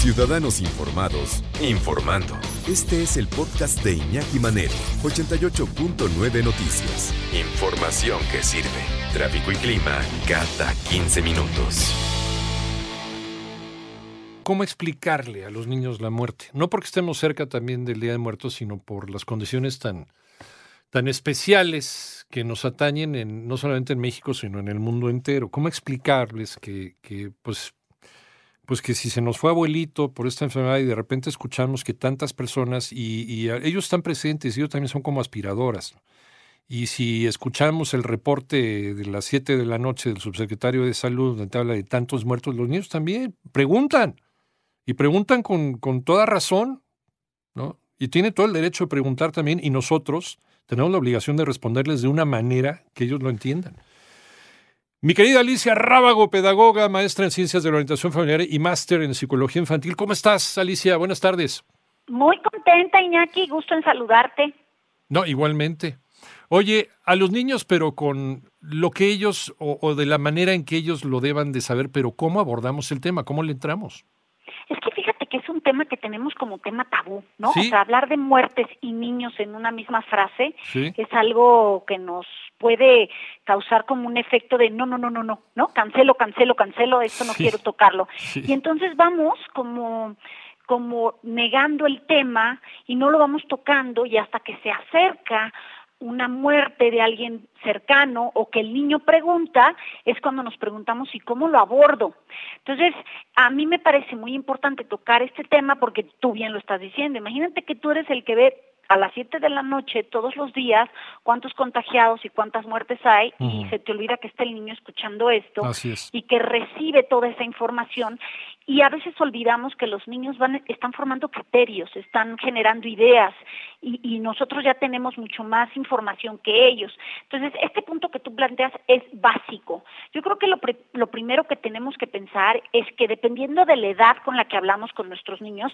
Ciudadanos Informados, informando. Este es el podcast de Iñaki Manero, 88.9 Noticias. Información que sirve. Tráfico y clima cada 15 minutos. ¿Cómo explicarle a los niños la muerte? No porque estemos cerca también del Día de Muertos, sino por las condiciones tan, tan especiales que nos atañen en, no solamente en México, sino en el mundo entero. ¿Cómo explicarles que, que pues, pues que si se nos fue abuelito por esta enfermedad y de repente escuchamos que tantas personas, y, ellos están presentes, ellos también son como aspiradoras, y si escuchamos el reporte de las 7 de la noche del subsecretario de Salud, donde habla de tantos muertos, los niños también preguntan, y preguntan con, con toda razón, ¿no? Y tiene todo el derecho de preguntar también, y nosotros tenemos la obligación de responderles de una manera que ellos lo entiendan. Mi querida Alicia Rábago, pedagoga, maestra en ciencias de la orientación familiar y máster en psicología infantil. ¿Cómo estás, Alicia? Buenas tardes. Muy contenta, Iñaki. Gusto en saludarte. No, igualmente. Oye, a los niños, pero con lo que ellos, o, o, de la manera en que ellos lo deban de saber, pero ¿cómo abordamos el tema? ¿Cómo le entramos? Que es un tema que tenemos como tema tabú, ¿no? O sea, hablar de muertes y niños en una misma frase es algo que nos puede causar como un efecto de no, no, no, no, no, ¿no? Cancelo, cancelo, cancelo, esto no quiero tocarlo. Y entonces vamos como como negando el tema y no lo vamos tocando y hasta que se acerca una muerte de alguien cercano o que el niño pregunta, es cuando nos preguntamos y cómo lo abordo. Entonces, a mí me parece muy importante tocar este tema porque tú bien lo estás diciendo. Imagínate que tú eres el que ve a las 7 de la noche todos los días cuántos contagiados y cuántas muertes hay y se te olvida que está el niño escuchando esto y que recibe toda esa información y a veces olvidamos que los niños van están formando criterios, están generando ideas y, y nosotros ya tenemos mucho más información que ellos. Entonces, este punto que tú planteas es básico. Yo creo que lo, lo primero que tenemos que pensar es que dependiendo de la edad con la que hablamos con nuestros niños,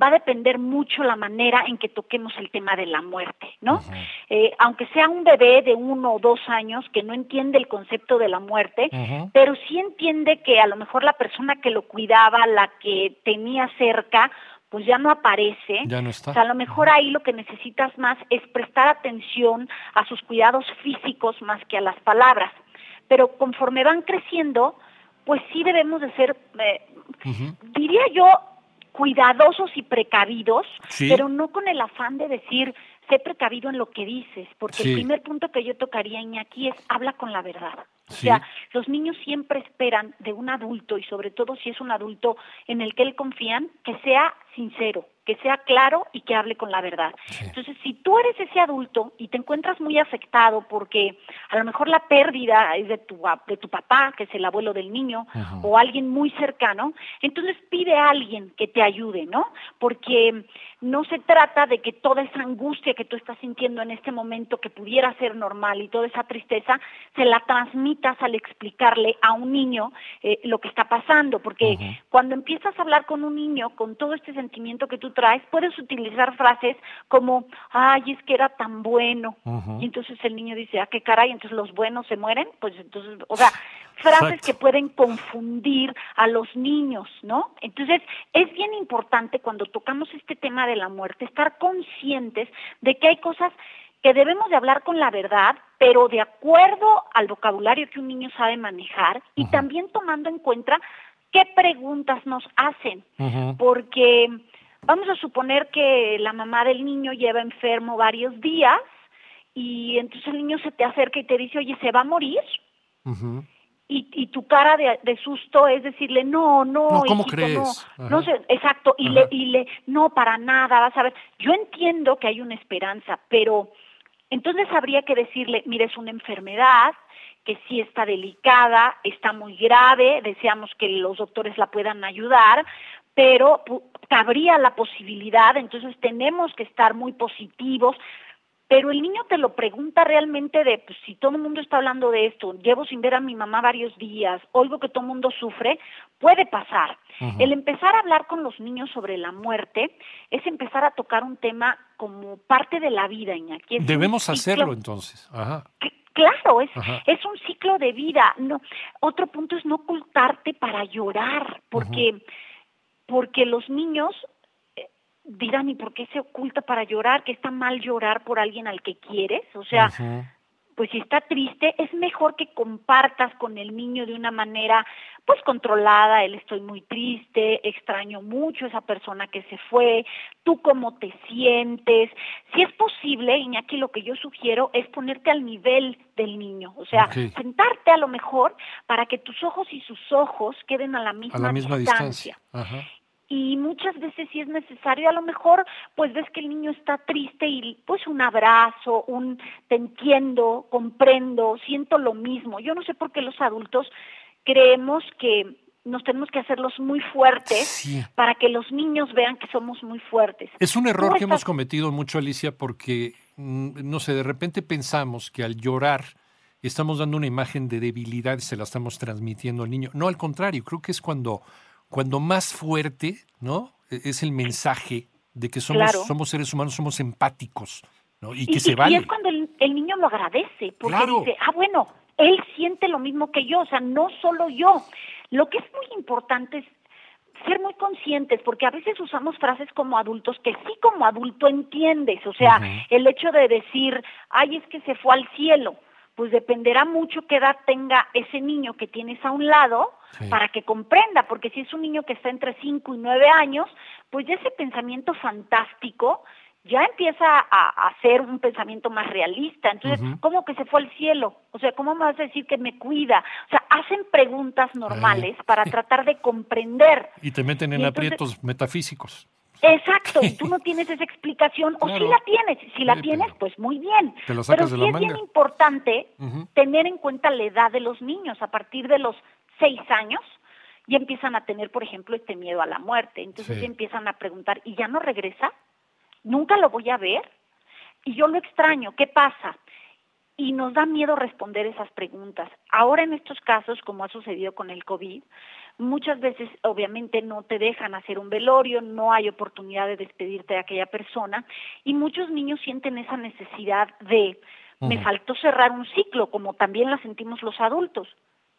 va a depender mucho la manera en que toquemos el tema de la muerte, ¿no? eh, aunque sea un bebé de uno o dos años que no entiende el concepto de la muerte, pero sí entiende que a lo mejor la persona que lo cuidaba, la que tenía cerca, pues ya no aparece. Ya no está. O sea, a lo mejor ahí lo que necesitas más es prestar atención a sus cuidados físicos más que a las palabras. Pero conforme van creciendo, pues sí debemos de ser, eh, diría yo, cuidadosos y precavidos, pero no con el afán de decir, sé precavido en lo que dices, porque el primer punto que yo tocaría, aquí es habla con la verdad. O sea, los niños siempre esperan de un adulto, y sobre todo si es un adulto en el que él confían, que sea sincero, que sea claro y que hable con la verdad. Entonces, si tú eres ese adulto y te encuentras muy afectado porque a lo mejor la pérdida es de tu, de tu papá, que es el abuelo del niño, o alguien muy cercano, entonces pide a alguien que te ayude, ¿no? Porque no se trata de que toda esa angustia que tú estás sintiendo en este momento, que pudiera ser normal, y toda esa tristeza, se la transmitas al explicarle a un niño eh, lo que está pasando, porque cuando empiezas a hablar con un niño con todo este sentimiento que tú traes, puedes utilizar frases como, ay, es que era tan bueno. Y entonces el niño dice, ah, qué caray, entonces los buenos se mueren. Pues entonces, o sea, frases que pueden confundir a los niños, ¿no? Entonces, es bien importante cuando tocamos este tema de la muerte, estar conscientes de que hay cosas que debemos de hablar con la verdad, pero de acuerdo al vocabulario que un niño sabe manejar y también tomando en cuenta qué preguntas nos hacen, porque vamos a suponer que la mamá del niño lleva enfermo varios días y entonces el niño se te acerca y te dice, oye, ¿se va a morir? Y, y, tu cara de, de, susto es decirle, no, no, no ¿cómo crees? No, no sé, exacto, y le, y le, no, para nada, vas a ver, yo entiendo que hay una esperanza, pero entonces habría que decirle, mire, es una enfermedad, que sí está delicada, está muy grave, deseamos que los doctores la puedan ayudar, pero cabría la posibilidad, entonces tenemos que estar muy positivos, pero el niño te lo pregunta realmente de, pues si todo el mundo está hablando de esto, llevo sin ver a mi mamá varios días, oigo que todo el mundo sufre, puede pasar. El empezar a hablar con los niños sobre la muerte es empezar a tocar un tema como parte de la vida, Iñaki. Debemos hacerlo entonces. Claro, es, es un ciclo de vida. No, otro punto es no ocultarte para llorar, porque porque los niños dirán, ¿y por qué se oculta para llorar? ¿Que está mal llorar por alguien al que quieres? O sea, pues si está triste, es mejor que compartas con el niño de una manera pues controlada, él estoy muy triste, extraño mucho a esa persona que se fue, tú cómo te sientes. Si es posible, Iñaki, lo que yo sugiero es ponerte al nivel del niño, o sea, sentarte a lo mejor para que tus ojos y sus ojos queden a la misma, distancia. distancia y muchas veces si es necesario, a lo mejor pues ves que el niño está triste y pues un abrazo, un te entiendo, comprendo, siento lo mismo. Yo no sé por qué los adultos creemos que nos tenemos que hacerlos muy fuertes para que los niños vean que somos muy fuertes. Es un error que hemos cometido mucho, Alicia, porque, mm, no sé, de repente pensamos que al llorar estamos dando una imagen de debilidad y se la estamos transmitiendo al niño. No, al contrario, creo que es cuando cuando más fuerte, ¿no? E-, es el mensaje de que somos, somos seres humanos, somos empáticos, ¿no? Y, que se vale. Y es cuando el, niño lo agradece, porque dice, ah, bueno, él siente lo mismo que yo, o sea, no solo yo. Lo que es muy importante es ser muy conscientes, porque a veces usamos frases como adultos que sí como adulto entiendes, o sea, el hecho de decir, ay, es que se fue al cielo, pues dependerá mucho qué edad tenga ese niño que tienes a un lado para que comprenda, porque si es un niño que está entre 5 y 9 años, pues ya ese pensamiento fantástico ya empieza a, ser un pensamiento más realista. Entonces, ¿cómo que se fue al cielo? O sea, ¿cómo me vas a decir que me cuida? O sea, hacen preguntas normales para tratar de comprender. Y te meten en aprietos metafísicos. Exacto, y tú no tienes esa explicación, o si la tienes, si la tienes, pues muy bien. pero sí es bien importante tener en cuenta la edad de los niños, a partir de los seis años, y empiezan a tener, por ejemplo, este miedo a la muerte. Entonces empiezan a preguntar, ¿y ya no regresa? ¿Nunca lo voy a ver? Y yo lo extraño, ¿qué pasa? y nos da miedo responder esas preguntas. Ahora en estos casos, como ha sucedido con el COVID, muchas veces obviamente no te dejan hacer un velorio, no hay oportunidad de despedirte de aquella persona y muchos niños sienten esa necesidad de, me faltó cerrar un ciclo, como también la sentimos los adultos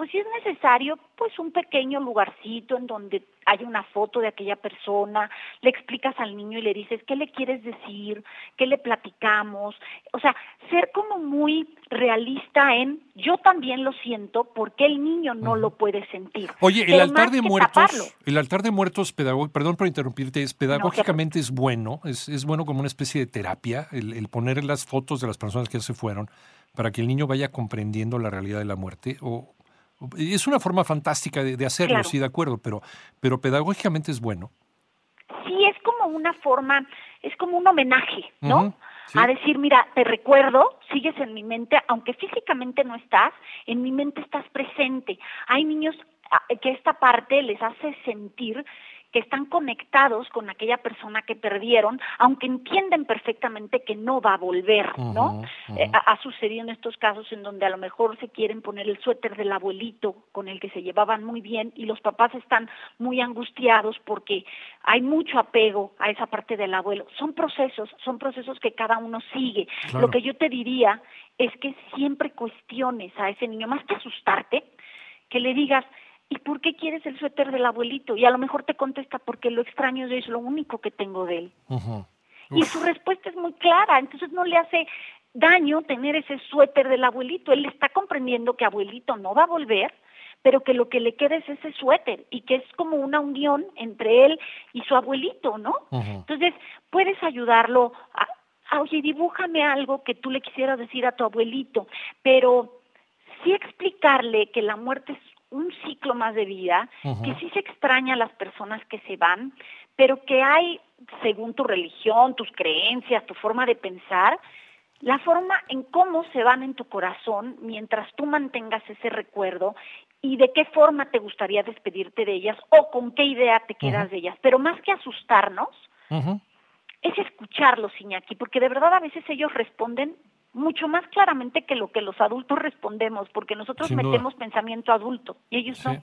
pues si es necesario, pues un pequeño lugarcito en donde hay una foto de aquella persona, le explicas al niño y le dices qué le quieres decir, qué le platicamos, o sea, ser como muy realista en yo también lo siento porque el niño no lo puede sentir. Oye, el altar de muertos, el altar de muertos perdón por interrumpirte, es pedagógicamente es bueno, es, es, bueno como una especie de terapia el, el poner las fotos de las personas que ya se fueron para que el niño vaya comprendiendo la realidad de la muerte o es una forma fantástica de, hacerlo, sí, de acuerdo, pero, pero pedagógicamente es bueno. Sí, es como una forma, es como un homenaje, ¿no? A decir, mira, te recuerdo, sigues en mi mente, aunque físicamente no estás, en mi mente estás presente. Hay niños ah, que esta parte les hace sentir que están conectados con aquella persona que perdieron, aunque entienden perfectamente que no va a volver, ¿no? Eh, ha, sucedido en estos casos en donde a lo mejor se quieren poner el suéter del abuelito con el que se llevaban muy bien y los papás están muy angustiados porque hay mucho apego a esa parte del abuelo. Son procesos, son procesos que cada uno sigue. Lo que yo te diría es que siempre cuestiones a ese niño, más que asustarte, que le digas, ¿y por qué quieres el suéter del abuelito? Y a lo mejor te contesta, porque lo extraño es lo único que tengo de él. Y su respuesta es muy clara, entonces no le hace daño tener ese suéter del abuelito. Él está comprendiendo que abuelito no va a volver, pero que lo que le queda es ese suéter y que es como una unión entre él y su abuelito, ¿no? Entonces, puedes ayudarlo a, oye, dibújame algo que tú le quisieras decir a tu abuelito, pero sí explicarle que la muerte es un ciclo más de vida, que sí se extraña a las personas que se van, pero que hay, según tu religión, tus creencias, tu forma de pensar, la forma en cómo se van en tu corazón mientras tú mantengas ese recuerdo y de qué forma te gustaría despedirte de ellas o con qué idea te quedas de ellas. Pero más que asustarnos, es escucharlos, Iñaki, porque de verdad a veces ellos responden mucho más claramente que lo que los adultos respondemos, porque nosotros metemos pensamiento adulto y ellos no.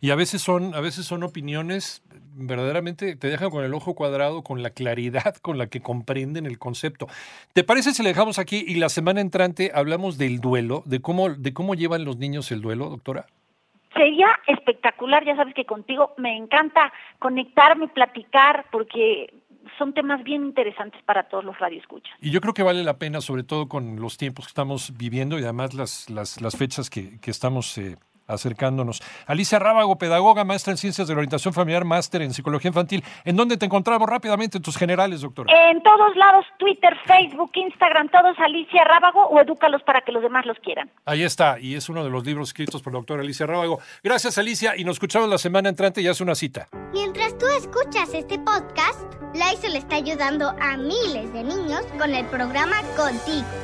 Y a veces son, a veces son opiniones verdaderamente te dejan con el ojo cuadrado, con la claridad con la que comprenden el concepto. ¿Te parece si le dejamos aquí y la semana entrante hablamos del duelo, de cómo, de cómo llevan los niños el duelo, doctora? Sería espectacular, ya sabes que contigo me encanta conectarme, platicar, porque son temas bien interesantes para todos los radioescuchas. Y yo creo que vale la pena, sobre todo con los tiempos que estamos viviendo y además las, las, las fechas que, que estamos eh, acercándonos. Alicia Rábago, pedagoga, maestra en Ciencias de la Orientación Familiar, máster en Psicología Infantil. ¿En dónde te encontramos rápidamente en tus generales, doctora? En todos lados, Twitter, Facebook, Instagram, todos Alicia Rábago o edúcalos para que los demás los quieran. Ahí está, y es uno de los libros escritos por la doctora Alicia Rábago. Gracias, Alicia, y nos escuchamos la semana entrante y hace una cita. Mientras tú escuchas este podcast, le está ayudando a miles de niños con el programa Contigo